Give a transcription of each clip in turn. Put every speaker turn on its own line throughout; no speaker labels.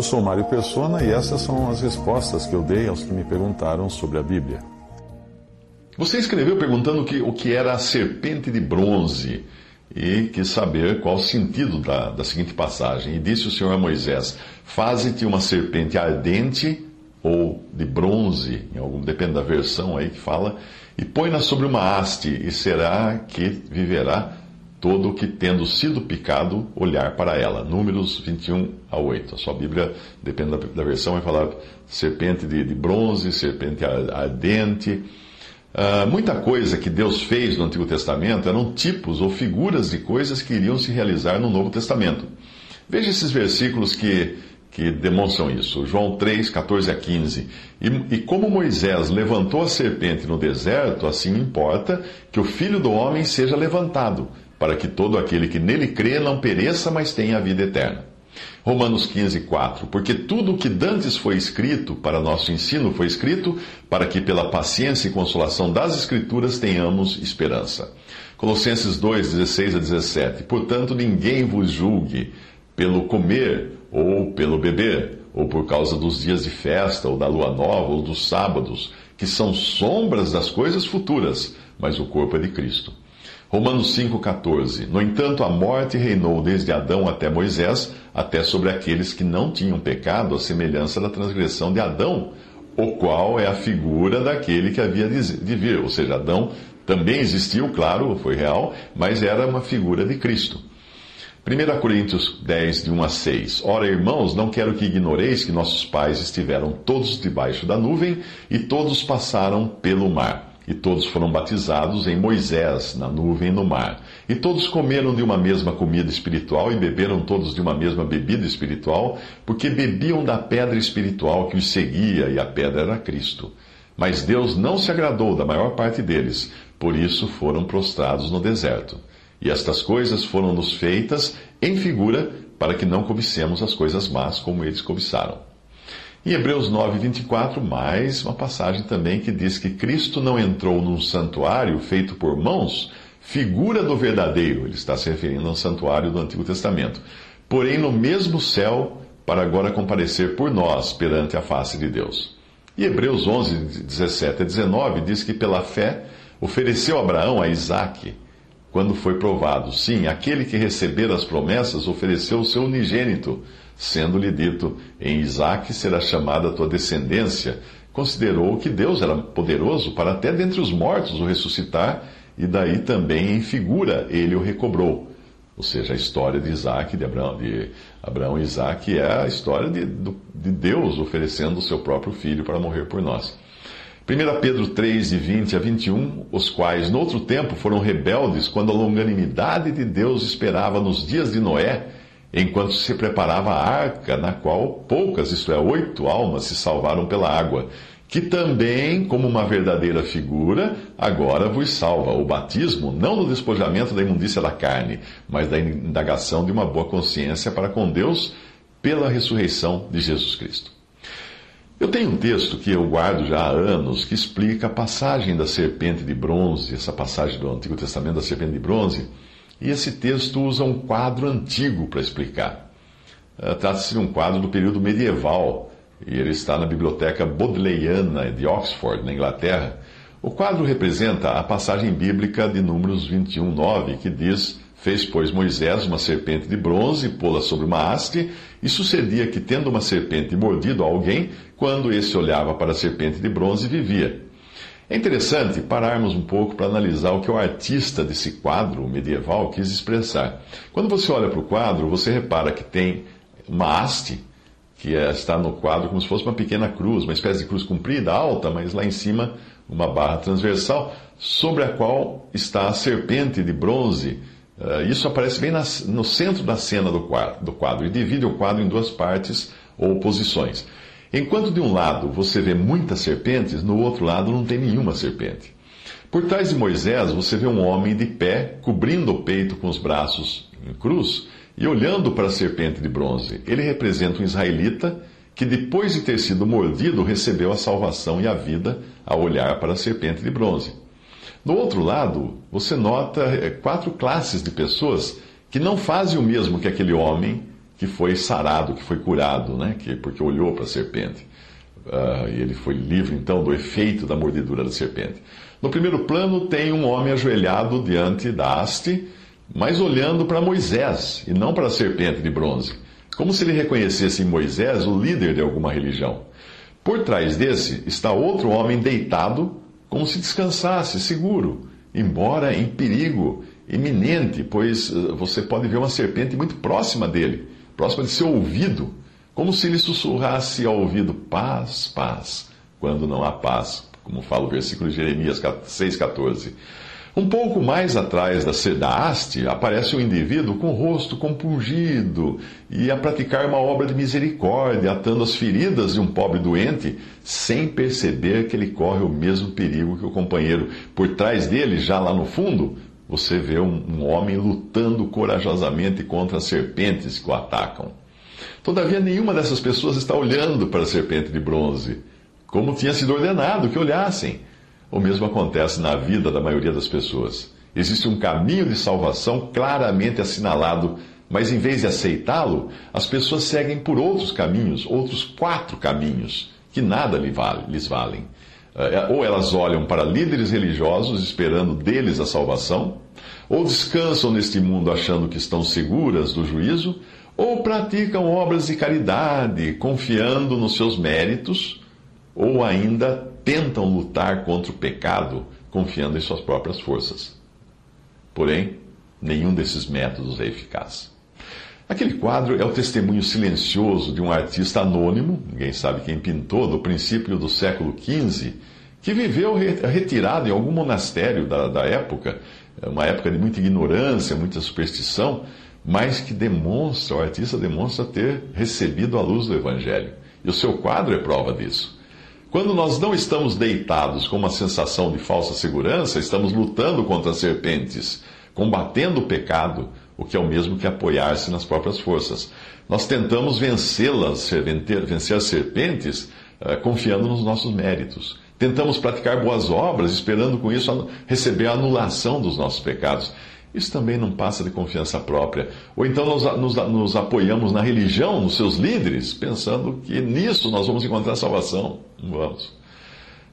Eu sou Mário Persona e essas são as respostas que eu dei aos que me perguntaram sobre a Bíblia.
Você escreveu perguntando que, o que era a serpente de bronze e quis saber qual o sentido da, da seguinte passagem. E disse o Senhor a Moisés: Faze-te uma serpente ardente ou de bronze, em algum, depende da versão aí que fala, e põe-na sobre uma haste, e será que viverá todo o que, tendo sido picado, olhar para ela. Números 21 a 8. A sua Bíblia, depende da, da versão, vai falar serpente de, de bronze, serpente ardente. Uh, muita coisa que Deus fez no Antigo Testamento eram tipos ou figuras de coisas que iriam se realizar no Novo Testamento. Veja esses versículos que, que demonstram isso. João 3, 14 a 15. E, e como Moisés levantou a serpente no deserto, assim importa que o filho do homem seja levantado, para que todo aquele que nele crê não pereça, mas tenha a vida eterna. Romanos 15, 4. Porque tudo o que dantes foi escrito para nosso ensino foi escrito para que pela paciência e consolação das Escrituras tenhamos esperança. Colossenses 2, 16 a 17. Portanto, ninguém vos julgue pelo comer ou pelo beber, ou por causa dos dias de festa, ou da lua nova, ou dos sábados, que são sombras das coisas futuras, mas o corpo é de Cristo. Romanos 5,14 No entanto, a morte reinou desde Adão até Moisés, até sobre aqueles que não tinham pecado, a semelhança da transgressão de Adão, o qual é a figura daquele que havia de vir. Ou seja, Adão também existiu, claro, foi real, mas era uma figura de Cristo. 1 Coríntios 10, de 1 a 6. Ora, irmãos, não quero que ignoreis que nossos pais estiveram todos debaixo da nuvem e todos passaram pelo mar. E todos foram batizados em Moisés, na nuvem e no mar. E todos comeram de uma mesma comida espiritual e beberam todos de uma mesma bebida espiritual, porque bebiam da pedra espiritual que os seguia, e a pedra era Cristo. Mas Deus não se agradou da maior parte deles, por isso foram prostrados no deserto. E estas coisas foram-nos feitas em figura, para que não cobicemos as coisas más como eles cobiçaram. Em Hebreus 9, 24, mais uma passagem também que diz que Cristo não entrou num santuário feito por mãos, figura do verdadeiro, ele está se referindo a um santuário do Antigo Testamento, porém no mesmo céu, para agora comparecer por nós perante a face de Deus. E Hebreus 11, 17 a 19 diz que pela fé ofereceu Abraão a Isaque, quando foi provado. Sim, aquele que receber as promessas ofereceu o seu unigênito sendo-lhe dito: Em Isaque será chamada a tua descendência, considerou que Deus era poderoso para até dentre os mortos o ressuscitar, e daí também em figura ele o recobrou. Ou seja, a história de Isaac, de Abraão, de Abraão e Isaac é a história de, de Deus oferecendo o seu próprio filho para morrer por nós. 1 Pedro 3, de 20 a 21, os quais, noutro tempo, foram rebeldes quando a longanimidade de Deus esperava nos dias de Noé, enquanto se preparava a arca, na qual poucas, isto é, oito almas, se salvaram pela água, que também, como uma verdadeira figura, agora vos salva. O batismo, não no despojamento da imundícia da carne, mas da indagação de uma boa consciência para com Deus pela ressurreição de Jesus Cristo. Eu tenho um texto que eu guardo já há anos que explica a passagem da serpente de bronze, essa passagem do Antigo Testamento da serpente de bronze e esse texto usa um quadro antigo para explicar. Uh, Trata-se de um quadro do período medieval, e ele está na biblioteca Bodleiana de Oxford, na Inglaterra. O quadro representa a passagem bíblica de Números 21, 9, que diz: Fez, pois, Moisés uma serpente de bronze, pô-la sobre uma haste, e sucedia que, tendo uma serpente mordido a alguém, quando esse olhava para a serpente de bronze, vivia. É interessante pararmos um pouco para analisar o que o artista desse quadro medieval quis expressar. Quando você olha para o quadro, você repara que tem uma haste, que é, está no quadro como se fosse uma pequena cruz, uma espécie de cruz comprida, alta, mas lá em cima uma barra transversal, sobre a qual está a serpente de bronze Uh, isso aparece bem no centro da cena do quadro e divide o quadro em duas partes ou posições. Enquanto de um lado você vê muitas serpentes, no outro lado não tem nenhuma serpente. Por trás de Moisés você vê um homem de pé, cobrindo o peito com os braços em cruz e olhando para a serpente de bronze. Ele representa um israelita que, depois de ter sido mordido, recebeu a salvação e a vida ao olhar para a serpente de bronze. No outro lado, você nota é, quatro classes de pessoas que não fazem o mesmo que aquele homem que foi sarado, que foi curado, né? que, porque olhou para a serpente. Uh, e ele foi livre, então, do efeito da mordidura da serpente. No primeiro plano, tem um homem ajoelhado diante da haste, mas olhando para Moisés e não para a serpente de bronze, como se ele reconhecesse em Moisés o líder de alguma religião. Por trás desse está outro homem deitado, como se descansasse, seguro, embora em perigo iminente, pois uh, você pode ver uma serpente muito próxima dele próxima de seu ouvido, como se ele sussurrasse ao ouvido paz, paz, quando não há paz, como fala o versículo de Jeremias 6,14. Um pouco mais atrás da, da haste, aparece um indivíduo com o rosto compungido e a praticar uma obra de misericórdia, atando as feridas de um pobre doente, sem perceber que ele corre o mesmo perigo que o companheiro. Por trás dele, já lá no fundo, você vê um, um homem lutando corajosamente contra as serpentes que o atacam. Todavia, nenhuma dessas pessoas está olhando para a serpente de bronze, como tinha sido ordenado que olhassem. O mesmo acontece na vida da maioria das pessoas. Existe um caminho de salvação claramente assinalado, mas em vez de aceitá-lo, as pessoas seguem por outros caminhos, outros quatro caminhos, que nada lhes valem. É, ou elas olham para líderes religiosos esperando deles a salvação, ou descansam neste mundo achando que estão seguras do juízo, ou praticam obras de caridade, confiando nos seus méritos, ou ainda tentam lutar contra o pecado, confiando em suas próprias forças. Porém, nenhum desses métodos é eficaz. Aquele quadro é o testemunho silencioso de um artista anônimo, ninguém sabe quem pintou, no princípio do século XV, que viveu retirado em algum monastério da, da época, uma época de muita ignorância, muita superstição, mas que demonstra, o artista demonstra ter recebido a luz do Evangelho. E o seu quadro é prova disso. Quando nós não estamos deitados com uma sensação de falsa segurança, estamos lutando contra as serpentes, combatendo o pecado, o que é o mesmo que apoiar-se nas próprias forças. Nós tentamos vencê-las, vencer as serpentes, eh, confiando nos nossos méritos. Tentamos praticar boas obras, esperando com isso receber a anulação dos nossos pecados. Isso também não passa de confiança própria. Ou então nos, nos, nos, apoiamos na religião, nos seus líderes, pensando que nisso nós vamos encontrar salvação. Não vamos.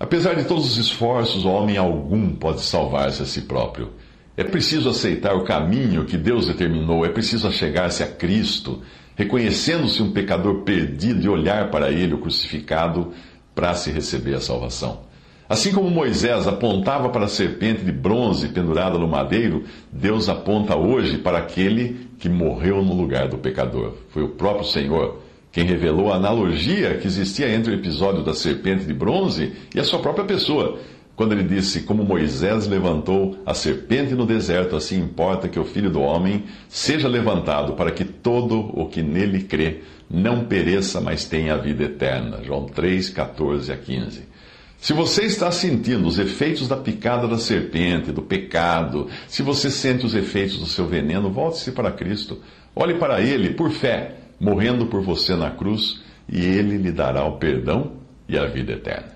Apesar de todos os esforços, homem algum pode salvar-se a si próprio. É preciso aceitar o caminho que Deus determinou, é preciso achegar-se a Cristo, reconhecendo-se um pecador perdido e olhar para Ele, o crucificado, para se receber a salvação. Assim como Moisés apontava para a serpente de bronze pendurada no madeiro, Deus aponta hoje para aquele que morreu no lugar do pecador. Foi o próprio Senhor quem revelou a analogia que existia entre o episódio da serpente de bronze e a sua própria pessoa quando ele disse: Como Moisés levantou a serpente no deserto, assim importa que o filho do homem seja levantado, para que todo o que nele crê não pereça, mas tenha a vida eterna. João 3, 14 a 15. Se você está sentindo os efeitos da picada da serpente, do pecado, se você sente os efeitos do seu veneno, volte-se para Cristo. Olhe para Ele por fé, morrendo por você na cruz, e Ele lhe dará o perdão e a vida eterna.